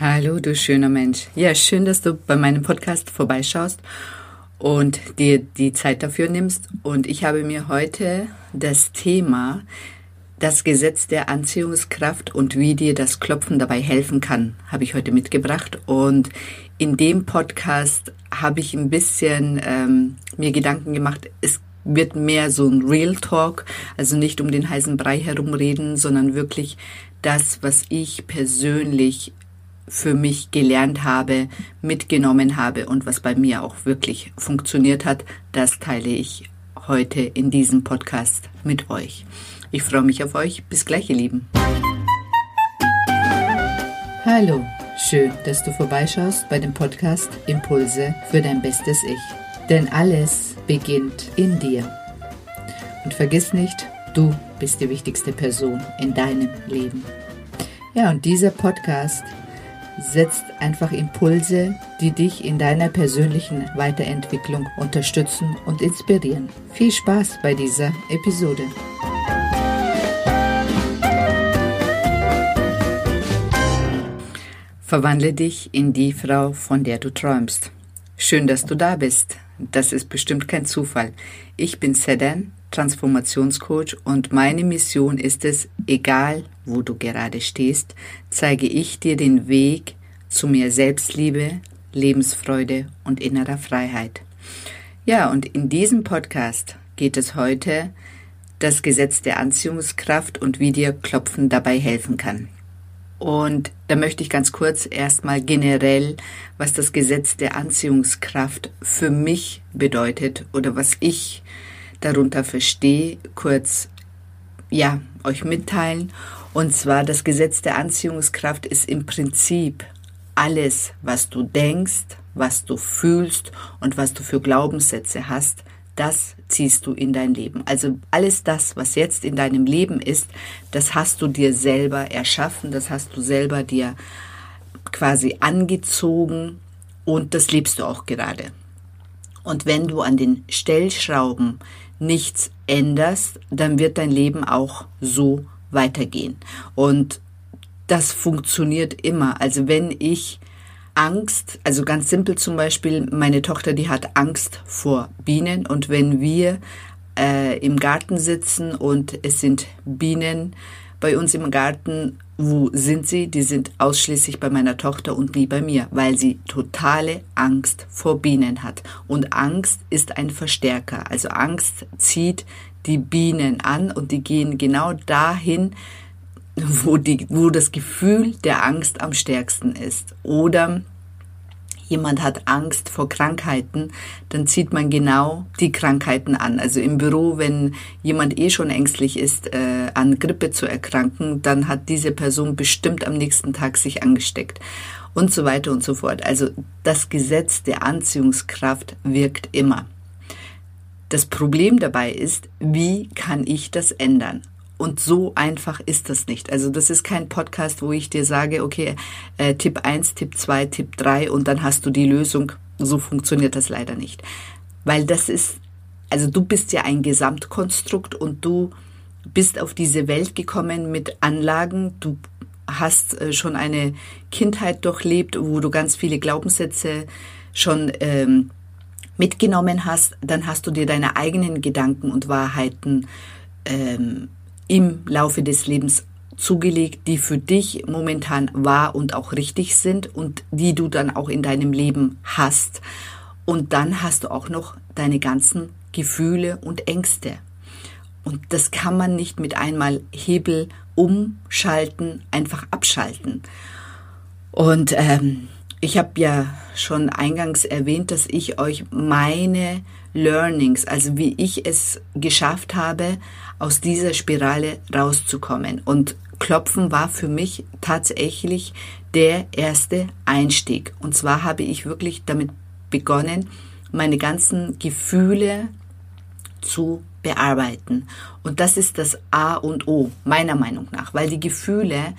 Hallo, du schöner Mensch. Ja, schön, dass du bei meinem Podcast vorbeischaust und dir die Zeit dafür nimmst. Und ich habe mir heute das Thema das Gesetz der Anziehungskraft und wie dir das Klopfen dabei helfen kann, habe ich heute mitgebracht. Und in dem Podcast habe ich ein bisschen ähm, mir Gedanken gemacht. Es wird mehr so ein Real Talk, also nicht um den heißen Brei herumreden, sondern wirklich das, was ich persönlich für mich gelernt habe, mitgenommen habe und was bei mir auch wirklich funktioniert hat, das teile ich heute in diesem Podcast mit euch. Ich freue mich auf euch. Bis gleich, ihr Lieben. Hallo, schön, dass du vorbeischaust bei dem Podcast Impulse für dein bestes Ich. Denn alles beginnt in dir. Und vergiss nicht, du bist die wichtigste Person in deinem Leben. Ja, und dieser Podcast setzt einfach Impulse, die dich in deiner persönlichen Weiterentwicklung unterstützen und inspirieren. Viel Spaß bei dieser Episode. Verwandle dich in die Frau, von der du träumst. Schön, dass du da bist. Das ist bestimmt kein Zufall. Ich bin Sedan, Transformationscoach und meine Mission ist es, egal wo du gerade stehst, zeige ich dir den Weg zu mehr Selbstliebe, Lebensfreude und innerer Freiheit. Ja, und in diesem Podcast geht es heute das Gesetz der Anziehungskraft und wie dir Klopfen dabei helfen kann. Und da möchte ich ganz kurz erstmal generell, was das Gesetz der Anziehungskraft für mich bedeutet oder was ich darunter verstehe, kurz ja, euch mitteilen. Und zwar das Gesetz der Anziehungskraft ist im Prinzip alles, was du denkst, was du fühlst und was du für Glaubenssätze hast, das ziehst du in dein Leben. Also alles das, was jetzt in deinem Leben ist, das hast du dir selber erschaffen, das hast du selber dir quasi angezogen und das lebst du auch gerade. Und wenn du an den Stellschrauben nichts änderst, dann wird dein Leben auch so weitergehen. Und das funktioniert immer. Also wenn ich Angst, also ganz simpel zum Beispiel, meine Tochter, die hat Angst vor Bienen und wenn wir äh, im Garten sitzen und es sind Bienen bei uns im Garten, wo sind sie? Die sind ausschließlich bei meiner Tochter und nie bei mir, weil sie totale Angst vor Bienen hat. Und Angst ist ein Verstärker. Also Angst zieht die Bienen an und die gehen genau dahin, wo, die, wo das Gefühl der Angst am stärksten ist. Oder jemand hat Angst vor Krankheiten, dann zieht man genau die Krankheiten an. Also im Büro, wenn jemand eh schon ängstlich ist, äh, an Grippe zu erkranken, dann hat diese Person bestimmt am nächsten Tag sich angesteckt und so weiter und so fort. Also das Gesetz der Anziehungskraft wirkt immer. Das Problem dabei ist, wie kann ich das ändern? Und so einfach ist das nicht. Also das ist kein Podcast, wo ich dir sage, okay, äh, Tipp 1, Tipp 2, Tipp 3 und dann hast du die Lösung. So funktioniert das leider nicht. Weil das ist, also du bist ja ein Gesamtkonstrukt und du bist auf diese Welt gekommen mit Anlagen. Du hast äh, schon eine Kindheit durchlebt, wo du ganz viele Glaubenssätze schon ähm, mitgenommen hast. Dann hast du dir deine eigenen Gedanken und Wahrheiten ähm, im Laufe des Lebens zugelegt, die für dich momentan wahr und auch richtig sind und die du dann auch in deinem Leben hast. Und dann hast du auch noch deine ganzen Gefühle und Ängste. Und das kann man nicht mit einmal Hebel umschalten, einfach abschalten. Und ähm, ich habe ja schon eingangs erwähnt, dass ich euch meine Learnings, also wie ich es geschafft habe, aus dieser Spirale rauszukommen. Und Klopfen war für mich tatsächlich der erste Einstieg. Und zwar habe ich wirklich damit begonnen, meine ganzen Gefühle zu bearbeiten. Und das ist das A und O, meiner Meinung nach, weil die Gefühle,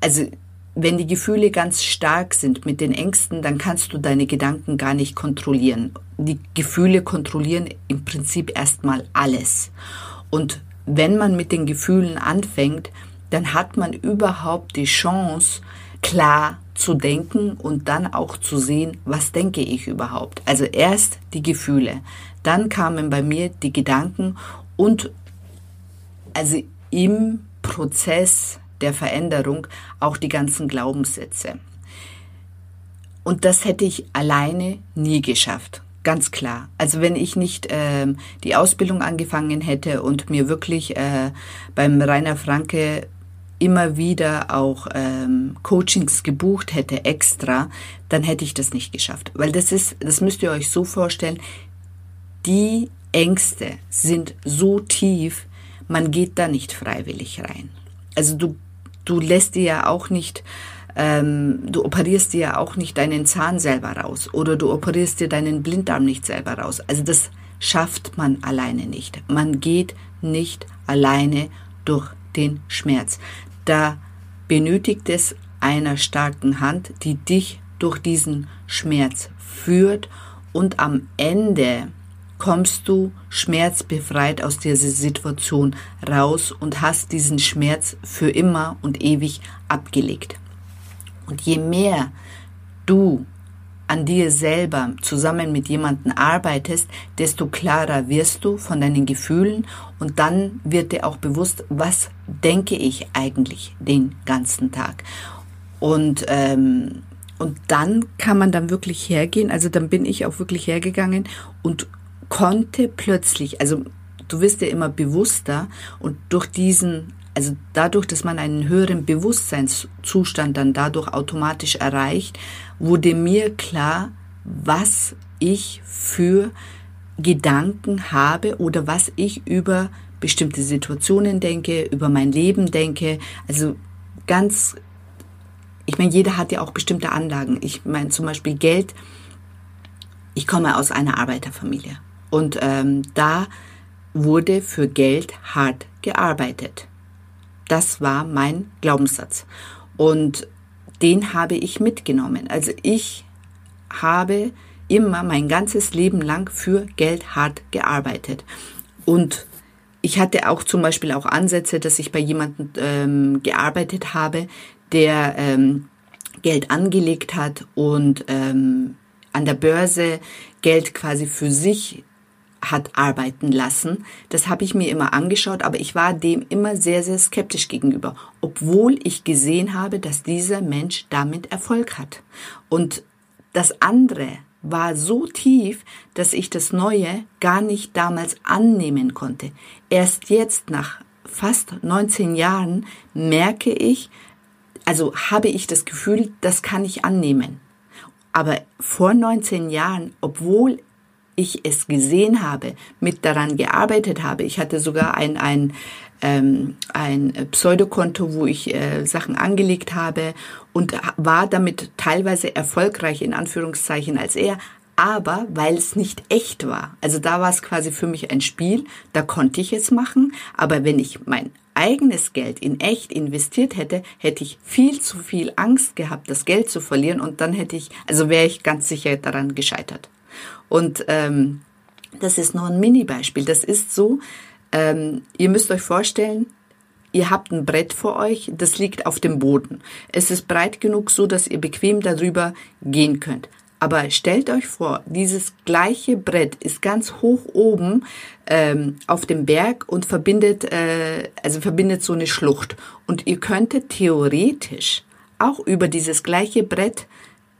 also wenn die Gefühle ganz stark sind mit den Ängsten, dann kannst du deine Gedanken gar nicht kontrollieren. Die Gefühle kontrollieren im Prinzip erstmal alles. Und wenn man mit den Gefühlen anfängt, dann hat man überhaupt die Chance, klar zu denken und dann auch zu sehen, was denke ich überhaupt. Also erst die Gefühle, dann kamen bei mir die Gedanken und also im Prozess der Veränderung auch die ganzen Glaubenssätze. Und das hätte ich alleine nie geschafft. Ganz klar. Also wenn ich nicht ähm, die Ausbildung angefangen hätte und mir wirklich äh, beim Rainer Franke immer wieder auch ähm, Coachings gebucht hätte extra, dann hätte ich das nicht geschafft. Weil das ist, das müsst ihr euch so vorstellen, die Ängste sind so tief, man geht da nicht freiwillig rein. Also du, du lässt dir ja auch nicht, ähm, du operierst dir ja auch nicht deinen Zahn selber raus oder du operierst dir deinen Blinddarm nicht selber raus. Also das schafft man alleine nicht. Man geht nicht alleine durch den Schmerz. Da benötigt es einer starken Hand, die dich durch diesen Schmerz führt und am Ende kommst du schmerzbefreit aus dieser Situation raus und hast diesen Schmerz für immer und ewig abgelegt. Und je mehr du an dir selber zusammen mit jemandem arbeitest, desto klarer wirst du von deinen Gefühlen und dann wird dir auch bewusst, was denke ich eigentlich den ganzen Tag. Und ähm, und dann kann man dann wirklich hergehen, also dann bin ich auch wirklich hergegangen und konnte plötzlich, also du wirst ja immer bewusster und durch diesen, also dadurch, dass man einen höheren Bewusstseinszustand dann dadurch automatisch erreicht, wurde mir klar, was ich für Gedanken habe oder was ich über bestimmte Situationen denke, über mein Leben denke. Also ganz, ich meine, jeder hat ja auch bestimmte Anlagen. Ich meine zum Beispiel Geld. Ich komme aus einer Arbeiterfamilie. Und ähm, da wurde für Geld hart gearbeitet. Das war mein Glaubenssatz. Und den habe ich mitgenommen. Also ich habe immer mein ganzes Leben lang für Geld hart gearbeitet. Und ich hatte auch zum Beispiel auch Ansätze, dass ich bei jemandem ähm, gearbeitet habe, der ähm, Geld angelegt hat und ähm, an der Börse Geld quasi für sich hat arbeiten lassen. Das habe ich mir immer angeschaut, aber ich war dem immer sehr, sehr skeptisch gegenüber, obwohl ich gesehen habe, dass dieser Mensch damit Erfolg hat. Und das andere war so tief, dass ich das Neue gar nicht damals annehmen konnte. Erst jetzt nach fast 19 Jahren merke ich, also habe ich das Gefühl, das kann ich annehmen. Aber vor 19 Jahren, obwohl ich es gesehen habe, mit daran gearbeitet habe. Ich hatte sogar ein, ein, ähm, ein Pseudokonto, wo ich äh, Sachen angelegt habe und war damit teilweise erfolgreich in Anführungszeichen als er, aber weil es nicht echt war. Also da war es quasi für mich ein Spiel, da konnte ich es machen, aber wenn ich mein eigenes Geld in echt investiert hätte, hätte ich viel zu viel Angst gehabt, das Geld zu verlieren und dann hätte ich, also wäre ich ganz sicher daran gescheitert. Und ähm, das ist nur ein Mini-Beispiel. Das ist so, ähm, ihr müsst euch vorstellen, ihr habt ein Brett vor euch, das liegt auf dem Boden. Es ist breit genug, so dass ihr bequem darüber gehen könnt. Aber stellt euch vor, dieses gleiche Brett ist ganz hoch oben ähm, auf dem Berg und verbindet, äh, also verbindet so eine Schlucht. Und ihr könntet theoretisch auch über dieses gleiche Brett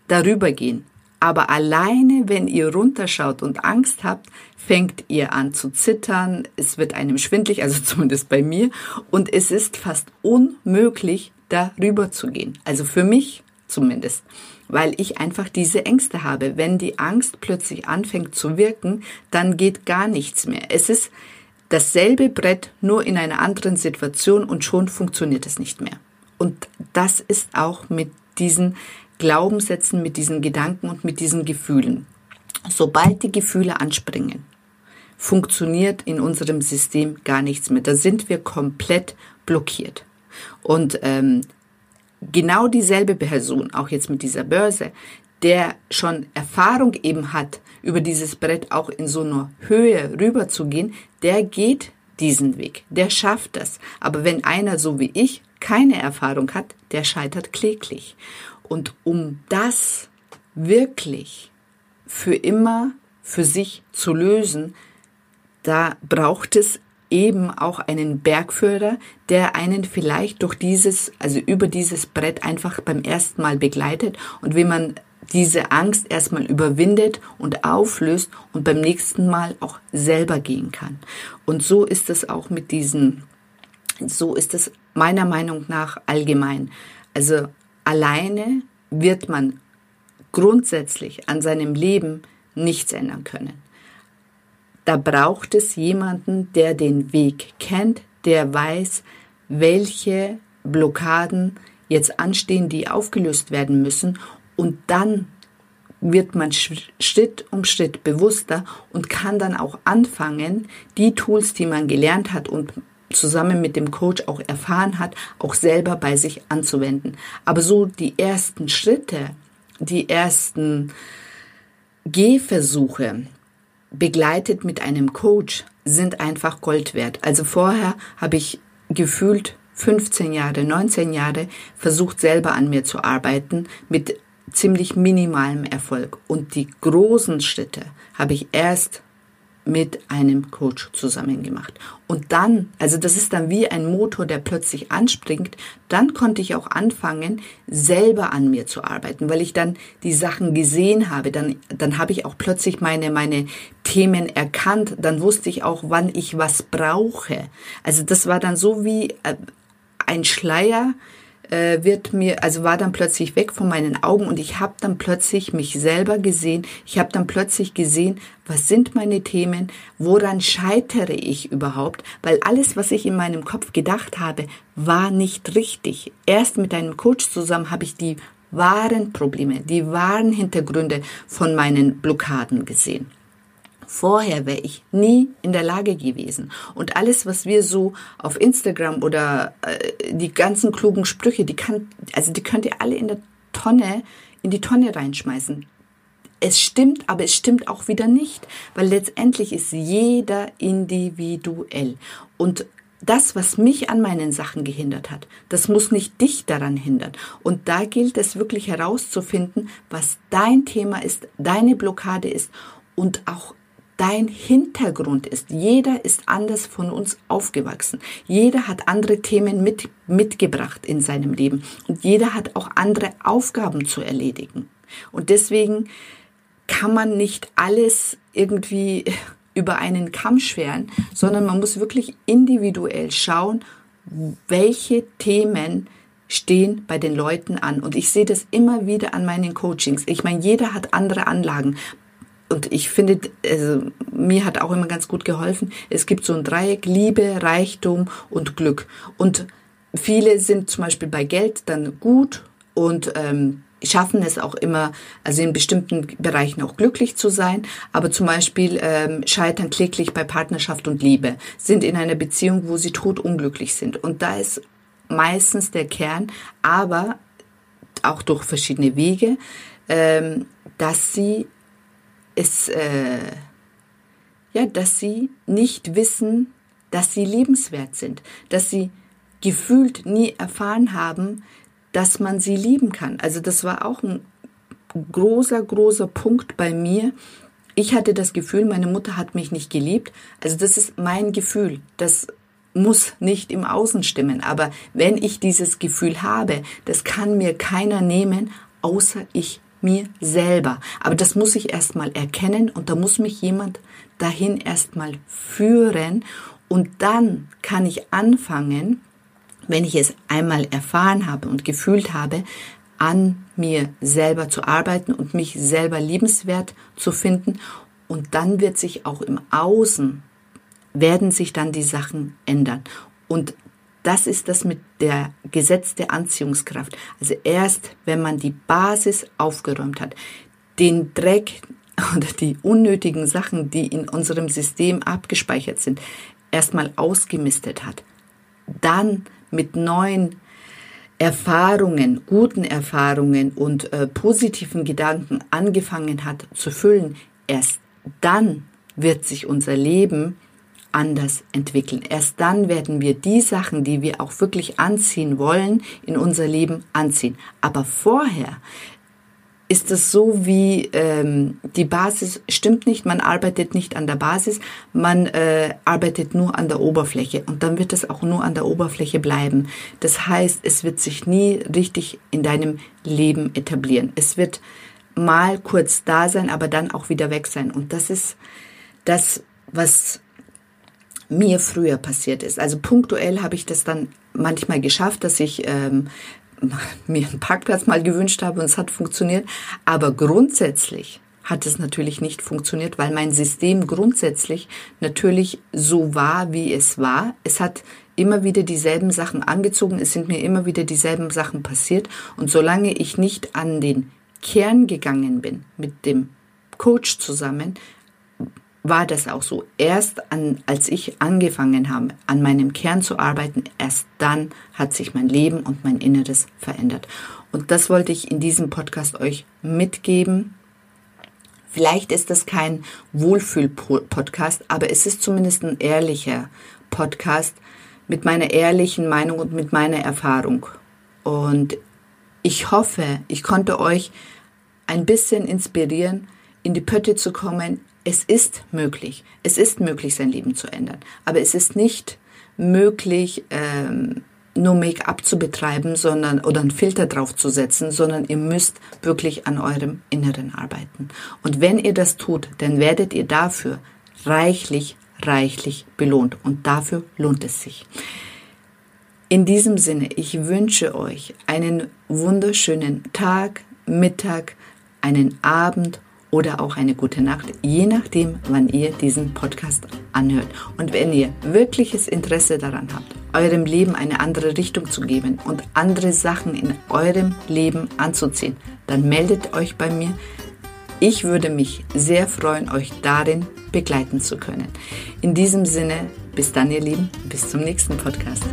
darüber gehen. Aber alleine, wenn ihr runterschaut und Angst habt, fängt ihr an zu zittern, es wird einem schwindlig, also zumindest bei mir, und es ist fast unmöglich, darüber zu gehen. Also für mich zumindest, weil ich einfach diese Ängste habe. Wenn die Angst plötzlich anfängt zu wirken, dann geht gar nichts mehr. Es ist dasselbe Brett, nur in einer anderen Situation und schon funktioniert es nicht mehr. Und das ist auch mit diesen Glaubenssätzen, mit diesen Gedanken und mit diesen Gefühlen. Sobald die Gefühle anspringen, funktioniert in unserem System gar nichts mehr. Da sind wir komplett blockiert. Und ähm, genau dieselbe Person, auch jetzt mit dieser Börse, der schon Erfahrung eben hat, über dieses Brett auch in so einer Höhe rüber zu gehen, der geht diesen Weg, der schafft das. Aber wenn einer so wie ich keine Erfahrung hat, der scheitert kläglich. Und um das wirklich für immer für sich zu lösen, da braucht es eben auch einen Bergführer, der einen vielleicht durch dieses, also über dieses Brett einfach beim ersten Mal begleitet und wie man diese Angst erstmal überwindet und auflöst und beim nächsten Mal auch selber gehen kann. Und so ist es auch mit diesen, so ist es meiner Meinung nach allgemein. Also alleine wird man grundsätzlich an seinem Leben nichts ändern können. Da braucht es jemanden, der den Weg kennt, der weiß, welche Blockaden jetzt anstehen, die aufgelöst werden müssen. Und dann wird man Schritt um Schritt bewusster und kann dann auch anfangen, die Tools, die man gelernt hat und zusammen mit dem Coach auch erfahren hat, auch selber bei sich anzuwenden. Aber so die ersten Schritte, die ersten Gehversuche, begleitet mit einem Coach, sind einfach Gold wert. Also vorher habe ich gefühlt 15 Jahre, 19 Jahre versucht selber an mir zu arbeiten mit ziemlich minimalem Erfolg. Und die großen Schritte habe ich erst mit einem Coach zusammen gemacht. Und dann, also das ist dann wie ein Motor, der plötzlich anspringt, dann konnte ich auch anfangen, selber an mir zu arbeiten, weil ich dann die Sachen gesehen habe, dann, dann habe ich auch plötzlich meine, meine Themen erkannt, dann wusste ich auch, wann ich was brauche. Also das war dann so wie äh, ein Schleier, äh, wird mir, also war dann plötzlich weg von meinen Augen und ich habe dann plötzlich mich selber gesehen. Ich habe dann plötzlich gesehen, was sind meine Themen, woran scheitere ich überhaupt, weil alles, was ich in meinem Kopf gedacht habe, war nicht richtig. Erst mit einem Coach zusammen habe ich die wahren Probleme, die wahren Hintergründe von meinen Blockaden gesehen. Vorher wäre ich nie in der Lage gewesen. Und alles, was wir so auf Instagram oder äh, die ganzen klugen Sprüche, die kann, also die könnt ihr alle in der Tonne, in die Tonne reinschmeißen. Es stimmt, aber es stimmt auch wieder nicht, weil letztendlich ist jeder individuell. Und das, was mich an meinen Sachen gehindert hat, das muss nicht dich daran hindern. Und da gilt es wirklich herauszufinden, was dein Thema ist, deine Blockade ist und auch dein Hintergrund ist. Jeder ist anders von uns aufgewachsen. Jeder hat andere Themen mit, mitgebracht in seinem Leben. Und jeder hat auch andere Aufgaben zu erledigen. Und deswegen kann man nicht alles irgendwie über einen Kamm schweren, sondern man muss wirklich individuell schauen, welche Themen stehen bei den Leuten an. Und ich sehe das immer wieder an meinen Coachings. Ich meine, jeder hat andere Anlagen und ich finde, also, mir hat auch immer ganz gut geholfen, es gibt so ein Dreieck, Liebe, Reichtum und Glück. Und viele sind zum Beispiel bei Geld dann gut und ähm, schaffen es auch immer, also in bestimmten Bereichen auch glücklich zu sein, aber zum Beispiel ähm, scheitern kläglich bei Partnerschaft und Liebe, sind in einer Beziehung, wo sie totunglücklich sind. Und da ist meistens der Kern, aber auch durch verschiedene Wege, ähm, dass sie es, äh, ja, dass sie nicht wissen, dass sie liebenswert sind, dass sie gefühlt nie erfahren haben, dass man sie lieben kann. Also das war auch ein großer, großer Punkt bei mir. Ich hatte das Gefühl, meine Mutter hat mich nicht geliebt. Also das ist mein Gefühl. Das muss nicht im Außen stimmen. Aber wenn ich dieses Gefühl habe, das kann mir keiner nehmen, außer ich mir selber. Aber das muss ich erstmal erkennen und da muss mich jemand dahin erstmal führen und dann kann ich anfangen, wenn ich es einmal erfahren habe und gefühlt habe, an mir selber zu arbeiten und mich selber liebenswert zu finden. Und dann wird sich auch im Außen, werden sich dann die Sachen ändern. Und das ist das mit der Gesetz der Anziehungskraft. Also erst, wenn man die Basis aufgeräumt hat, den Dreck oder die unnötigen Sachen, die in unserem System abgespeichert sind, erstmal ausgemistet hat, dann mit neuen Erfahrungen, guten Erfahrungen und äh, positiven Gedanken angefangen hat zu füllen, erst dann wird sich unser Leben anders entwickeln. Erst dann werden wir die Sachen, die wir auch wirklich anziehen wollen, in unser Leben anziehen. Aber vorher ist es so wie ähm, die Basis stimmt nicht, man arbeitet nicht an der Basis, man äh, arbeitet nur an der Oberfläche und dann wird es auch nur an der Oberfläche bleiben. Das heißt, es wird sich nie richtig in deinem Leben etablieren. Es wird mal kurz da sein, aber dann auch wieder weg sein. Und das ist das, was mir früher passiert ist. Also punktuell habe ich das dann manchmal geschafft, dass ich ähm, mir einen Parkplatz mal gewünscht habe und es hat funktioniert. Aber grundsätzlich hat es natürlich nicht funktioniert, weil mein System grundsätzlich natürlich so war, wie es war. Es hat immer wieder dieselben Sachen angezogen, es sind mir immer wieder dieselben Sachen passiert. Und solange ich nicht an den Kern gegangen bin mit dem Coach zusammen, war das auch so. Erst an, als ich angefangen habe, an meinem Kern zu arbeiten, erst dann hat sich mein Leben und mein Inneres verändert. Und das wollte ich in diesem Podcast euch mitgeben. Vielleicht ist das kein Wohlfühl-Podcast, aber es ist zumindest ein ehrlicher Podcast mit meiner ehrlichen Meinung und mit meiner Erfahrung. Und ich hoffe, ich konnte euch ein bisschen inspirieren, in die Pötte zu kommen. Es ist möglich. Es ist möglich, sein Leben zu ändern. Aber es ist nicht möglich, ähm, nur Make-up zu betreiben, sondern oder einen Filter drauf zu setzen, sondern ihr müsst wirklich an eurem Inneren arbeiten. Und wenn ihr das tut, dann werdet ihr dafür reichlich, reichlich belohnt. Und dafür lohnt es sich. In diesem Sinne, ich wünsche euch einen wunderschönen Tag, Mittag, einen Abend oder auch eine gute Nacht, je nachdem, wann ihr diesen Podcast anhört. Und wenn ihr wirkliches Interesse daran habt, eurem Leben eine andere Richtung zu geben und andere Sachen in eurem Leben anzuziehen, dann meldet euch bei mir. Ich würde mich sehr freuen, euch darin begleiten zu können. In diesem Sinne, bis dann, ihr Lieben, bis zum nächsten Podcast.